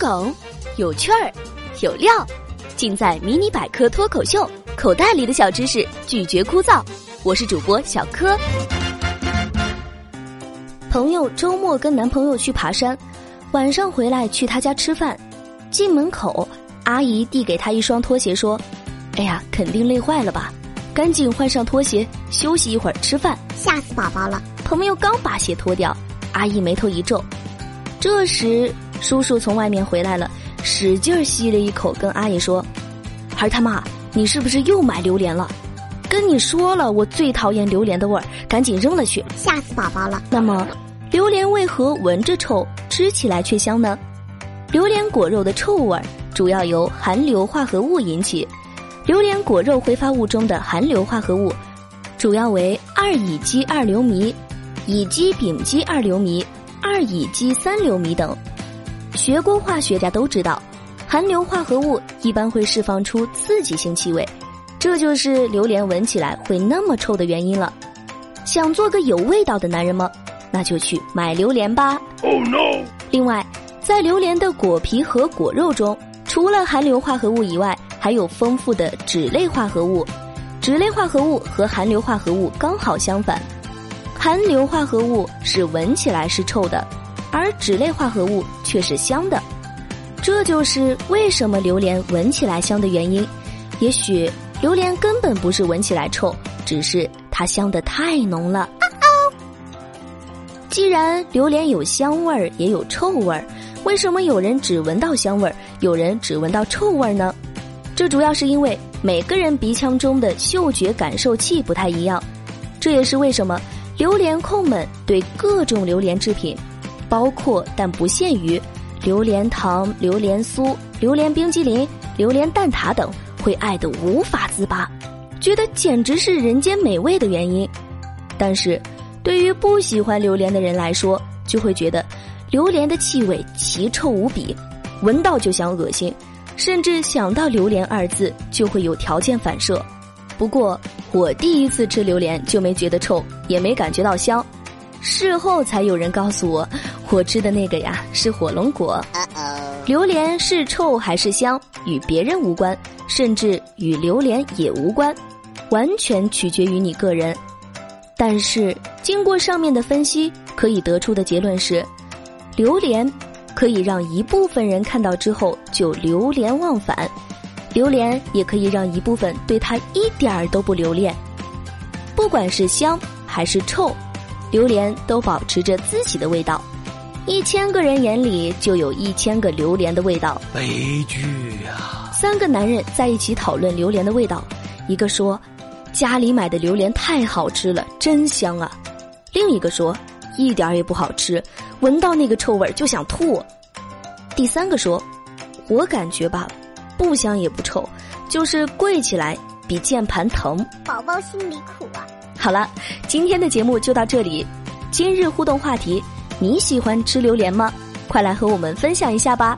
梗，有趣儿，有料，尽在《迷你百科脱口秀》。口袋里的小知识，拒绝枯燥。我是主播小柯。朋友周末跟男朋友去爬山，晚上回来去他家吃饭，进门口，阿姨递给他一双拖鞋，说：“哎呀，肯定累坏了吧，赶紧换上拖鞋，休息一会儿吃饭。”吓死宝宝了！朋友刚把鞋脱掉，阿姨眉头一皱。这时，叔叔从外面回来了，使劲吸了一口，跟阿姨说：“孩他妈，你是不是又买榴莲了？跟你说了，我最讨厌榴莲的味儿，赶紧扔了去。”吓死宝宝了！那么，榴莲为何闻着臭，吃起来却香呢？榴莲果肉的臭味主要由含硫化合物引起。榴莲果肉挥发物中的含硫化合物，主要为二乙基二硫醚、乙基丙基二硫醚。二乙基三硫醚等，学过化学家都知道，含硫化合物一般会释放出刺激性气味，这就是榴莲闻起来会那么臭的原因了。想做个有味道的男人吗？那就去买榴莲吧。Oh no！另外，在榴莲的果皮和果肉中，除了含硫化合物以外，还有丰富的脂类化合物。脂类化合物和含硫化合物刚好相反。含硫化合物是闻起来是臭的，而脂类化合物却是香的，这就是为什么榴莲闻起来香的原因。也许榴莲根本不是闻起来臭，只是它香的太浓了。既然榴莲有香味儿也有臭味儿，为什么有人只闻到香味儿，有人只闻到臭味儿呢？这主要是因为每个人鼻腔中的嗅觉感受器不太一样，这也是为什么。榴莲控们对各种榴莲制品，包括但不限于榴莲糖、榴莲酥、榴莲冰激凌、榴莲蛋挞等，会爱得无法自拔，觉得简直是人间美味的原因。但是，对于不喜欢榴莲的人来说，就会觉得榴莲的气味奇臭无比，闻到就想恶心，甚至想到“榴莲”二字就会有条件反射。不过，我第一次吃榴莲就没觉得臭，也没感觉到香，事后才有人告诉我，我吃的那个呀是火龙果。榴莲是臭还是香，与别人无关，甚至与榴莲也无关，完全取决于你个人。但是经过上面的分析，可以得出的结论是，榴莲可以让一部分人看到之后就流连忘返。榴莲也可以让一部分对它一点儿都不留恋，不管是香还是臭，榴莲都保持着自己的味道。一千个人眼里就有一千个榴莲的味道。悲剧啊！三个男人在一起讨论榴莲的味道，一个说：“家里买的榴莲太好吃了，真香啊！”另一个说：“一点也不好吃，闻到那个臭味就想吐。”第三个说：“我感觉吧。”不香也不臭，就是跪起来比键盘疼。宝宝心里苦啊！好了，今天的节目就到这里。今日互动话题：你喜欢吃榴莲吗？快来和我们分享一下吧。